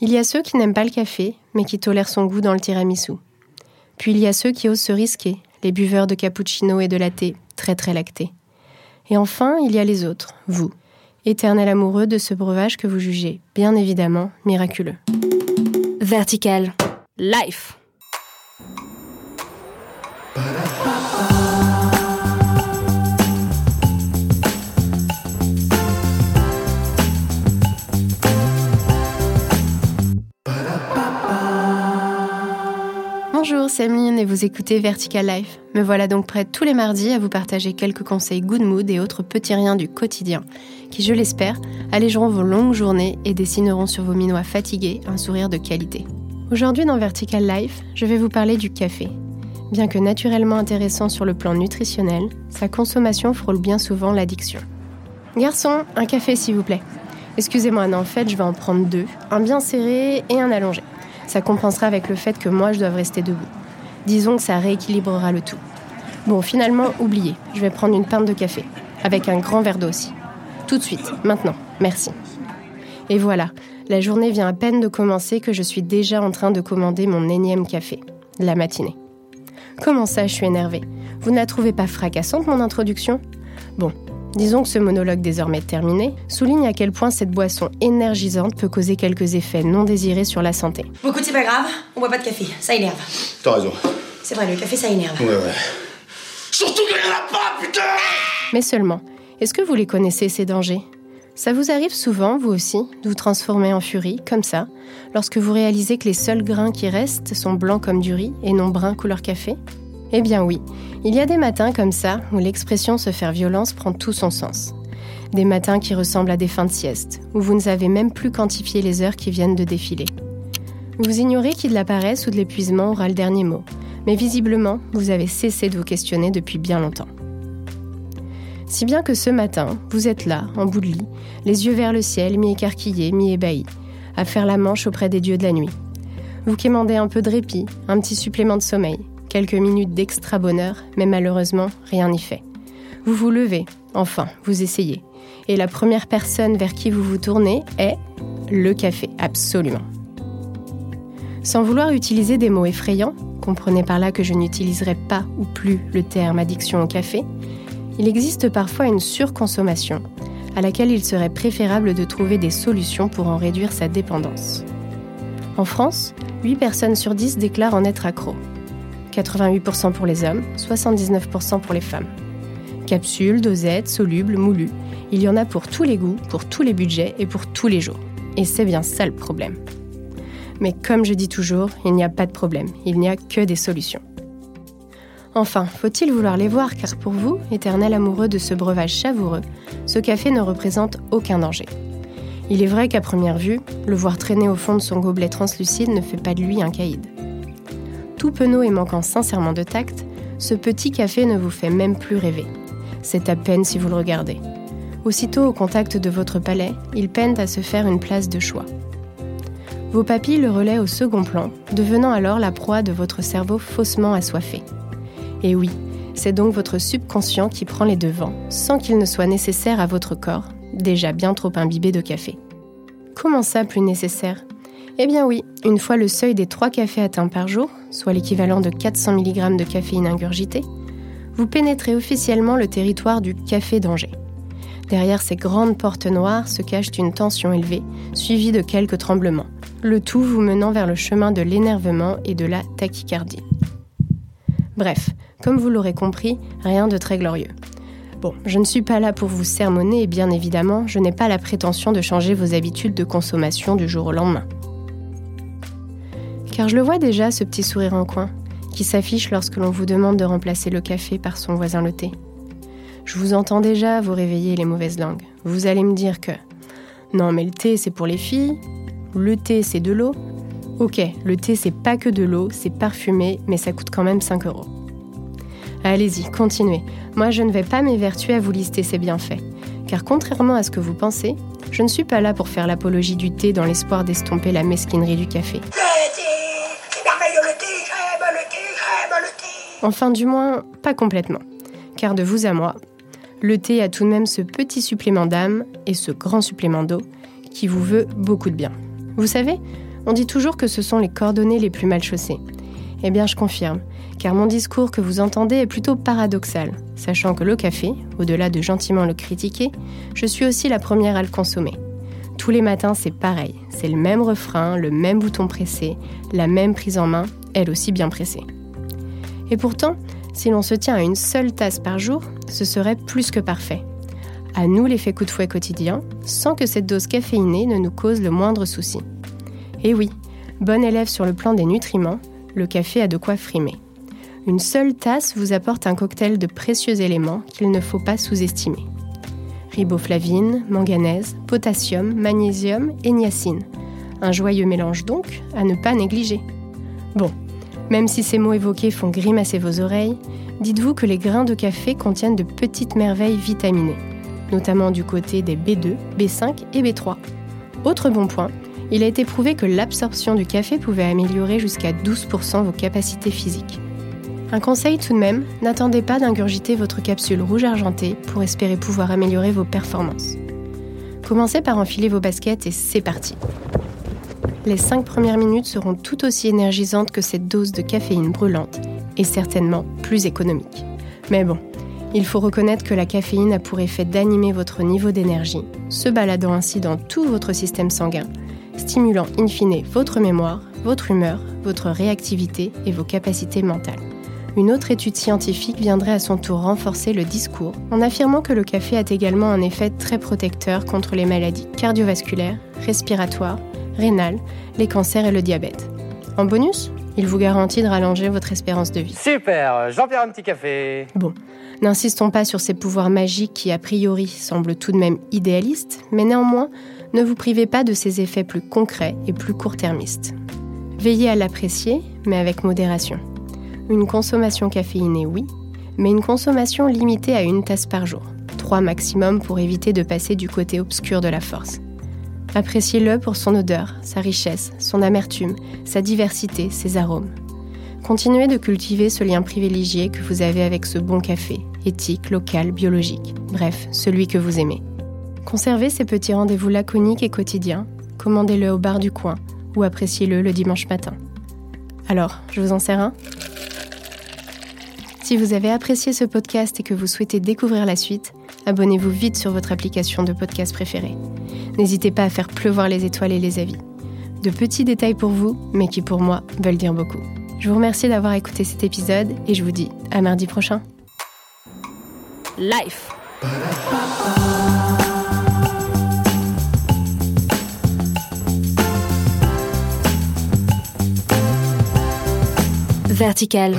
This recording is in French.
Il y a ceux qui n'aiment pas le café, mais qui tolèrent son goût dans le tiramisu. Puis il y a ceux qui osent se risquer, les buveurs de cappuccino et de latte, très très lactés. Et enfin, il y a les autres, vous, éternel amoureux de ce breuvage que vous jugez, bien évidemment, miraculeux. Vertical. Life. Bonjour, c'est et vous écoutez Vertical Life. Me voilà donc prête tous les mardis à vous partager quelques conseils good mood et autres petits riens du quotidien qui, je l'espère, allégeront vos longues journées et dessineront sur vos minois fatigués un sourire de qualité. Aujourd'hui dans Vertical Life, je vais vous parler du café. Bien que naturellement intéressant sur le plan nutritionnel, sa consommation frôle bien souvent l'addiction. Garçon, un café s'il vous plaît. Excusez-moi, non, en fait, je vais en prendre deux, un bien serré et un allongé. Ça compensera avec le fait que moi, je dois rester debout. Disons que ça rééquilibrera le tout. Bon, finalement, oubliez. Je vais prendre une pinte de café. Avec un grand verre d'eau aussi. Tout de suite, maintenant. Merci. Et voilà, la journée vient à peine de commencer que je suis déjà en train de commander mon énième café. La matinée. Comment ça, je suis énervée? Vous ne la trouvez pas fracassante, mon introduction? Bon, Disons que ce monologue désormais terminé souligne à quel point cette boisson énergisante peut causer quelques effets non désirés sur la santé. Beaucoup, c'est pas grave, on boit pas de café, ça énerve. T'as raison. C'est vrai, le café ça énerve. Ouais, ouais. Surtout qu'il n'y en a pas, putain Mais seulement, est-ce que vous les connaissez ces dangers? Ça vous arrive souvent, vous aussi, de vous transformer en furie, comme ça, lorsque vous réalisez que les seuls grains qui restent sont blancs comme du riz et non bruns couleur café? Eh bien oui, il y a des matins comme ça où l'expression se faire violence prend tout son sens. Des matins qui ressemblent à des fins de sieste, où vous ne savez même plus quantifier les heures qui viennent de défiler. Vous ignorez qui de la paresse ou de l'épuisement aura le dernier mot, mais visiblement, vous avez cessé de vous questionner depuis bien longtemps. Si bien que ce matin, vous êtes là, en bout de lit, les yeux vers le ciel, mi-écarquillés, mi-ébahis, à faire la manche auprès des dieux de la nuit. Vous quémandez un peu de répit, un petit supplément de sommeil, quelques minutes d'extra bonheur, mais malheureusement, rien n'y fait. Vous vous levez, enfin, vous essayez. Et la première personne vers qui vous vous tournez est le café, absolument. Sans vouloir utiliser des mots effrayants, comprenez par là que je n'utiliserai pas ou plus le terme addiction au café, il existe parfois une surconsommation à laquelle il serait préférable de trouver des solutions pour en réduire sa dépendance. En France, 8 personnes sur 10 déclarent en être accro. 88% pour les hommes, 79% pour les femmes. Capsules, dosettes, solubles, moulues, il y en a pour tous les goûts, pour tous les budgets et pour tous les jours. Et c'est bien ça le problème. Mais comme je dis toujours, il n'y a pas de problème, il n'y a que des solutions. Enfin, faut-il vouloir les voir car pour vous, éternel amoureux de ce breuvage savoureux, ce café ne représente aucun danger. Il est vrai qu'à première vue, le voir traîner au fond de son gobelet translucide ne fait pas de lui un caïd tout penaud et manquant sincèrement de tact, ce petit café ne vous fait même plus rêver. C'est à peine si vous le regardez. Aussitôt au contact de votre palais, il peine à se faire une place de choix. Vos papilles le relaient au second plan, devenant alors la proie de votre cerveau faussement assoiffé. Et oui, c'est donc votre subconscient qui prend les devants, sans qu'il ne soit nécessaire à votre corps, déjà bien trop imbibé de café. Comment ça plus nécessaire? Eh bien oui, une fois le seuil des 3 cafés atteint par jour, soit l'équivalent de 400 mg de caféine ingurgitée, vous pénétrez officiellement le territoire du café danger. Derrière ces grandes portes noires se cache une tension élevée, suivie de quelques tremblements, le tout vous menant vers le chemin de l'énervement et de la tachycardie. Bref, comme vous l'aurez compris, rien de très glorieux. Bon, je ne suis pas là pour vous sermonner et bien évidemment, je n'ai pas la prétention de changer vos habitudes de consommation du jour au lendemain. Car je le vois déjà, ce petit sourire en coin, qui s'affiche lorsque l'on vous demande de remplacer le café par son voisin le thé. Je vous entends déjà vous réveiller les mauvaises langues. Vous allez me dire que non, mais le thé c'est pour les filles, le thé c'est de l'eau. Ok, le thé c'est pas que de l'eau, c'est parfumé, mais ça coûte quand même 5 euros. Allez-y, continuez. Moi je ne vais pas m'évertuer à vous lister ses bienfaits. Car contrairement à ce que vous pensez, je ne suis pas là pour faire l'apologie du thé dans l'espoir d'estomper la mesquinerie du café. Enfin, du moins, pas complètement. Car de vous à moi, le thé a tout de même ce petit supplément d'âme et ce grand supplément d'eau qui vous veut beaucoup de bien. Vous savez, On dit toujours que ce sont les cordonniers les plus mal chaussés. Eh bien, je confirme, car mon discours que vous entendez est plutôt paradoxal, sachant que le café, au-delà de gentiment le critiquer, je suis aussi la première à le consommer. Tous les matins, c'est pareil, c'est le même refrain, le même bouton pressé, la même prise en main, elle aussi bien pressée. Et pourtant, si l'on se tient à une seule tasse par jour, ce serait plus que parfait. À nous l'effet coup de fouet quotidien, sans que cette dose caféinée ne nous cause le moindre souci. Et oui, bon élève sur le plan des nutriments, le café a de quoi frimer. Une seule tasse vous apporte un cocktail de précieux éléments qu'il ne faut pas sous-estimer. Riboflavine, manganèse, potassium, magnésium et niacine. Un joyeux mélange donc à ne pas négliger. Bon, même si ces mots évoqués font grimacer vos oreilles, dites-vous que les grains de café contiennent de petites merveilles vitaminées, notamment du côté des B2, B5 et B3. Autre bon point, il a été prouvé que l'absorption du café pouvait améliorer jusqu'à 12% vos capacités physiques. Un conseil tout de même, n'attendez pas d'ingurgiter votre capsule rouge argentée pour espérer pouvoir améliorer vos performances. Commencez par enfiler vos baskets et c'est parti. Les 5 premières minutes seront tout aussi énergisantes que cette dose de caféine brûlante et certainement plus économique. Mais bon, il faut reconnaître que la caféine a pour effet d'animer votre niveau d'énergie, se baladant ainsi dans tout votre système sanguin stimulant in fine votre mémoire, votre humeur, votre réactivité et vos capacités mentales. Une autre étude scientifique viendrait à son tour renforcer le discours en affirmant que le café a également un effet très protecteur contre les maladies cardiovasculaires, respiratoires, rénales, les cancers et le diabète. En bonus, il vous garantit de rallonger votre espérance de vie. Super, Jean-Pierre un petit café. Bon, n'insistons pas sur ces pouvoirs magiques qui a priori semblent tout de même idéalistes, mais néanmoins, ne vous privez pas de ses effets plus concrets et plus court-termistes. Veillez à l'apprécier, mais avec modération. Une consommation caféinée, oui, mais une consommation limitée à une tasse par jour, trois maximum pour éviter de passer du côté obscur de la force. Appréciez-le pour son odeur, sa richesse, son amertume, sa diversité, ses arômes. Continuez de cultiver ce lien privilégié que vous avez avec ce bon café, éthique, local, biologique, bref, celui que vous aimez. Conservez ces petits rendez-vous laconiques et quotidiens, commandez-le au bar du coin ou appréciez-le le dimanche matin. Alors, je vous en sers un? Si vous avez apprécié ce podcast et que vous souhaitez découvrir la suite, abonnez-vous vite sur votre application de podcast préférée. N'hésitez pas à faire pleuvoir les étoiles et les avis. De petits détails pour vous, mais qui pour moi veulent dire beaucoup. Je vous remercie d'avoir écouté cet épisode et je vous dis à mardi prochain. Life. Vertical.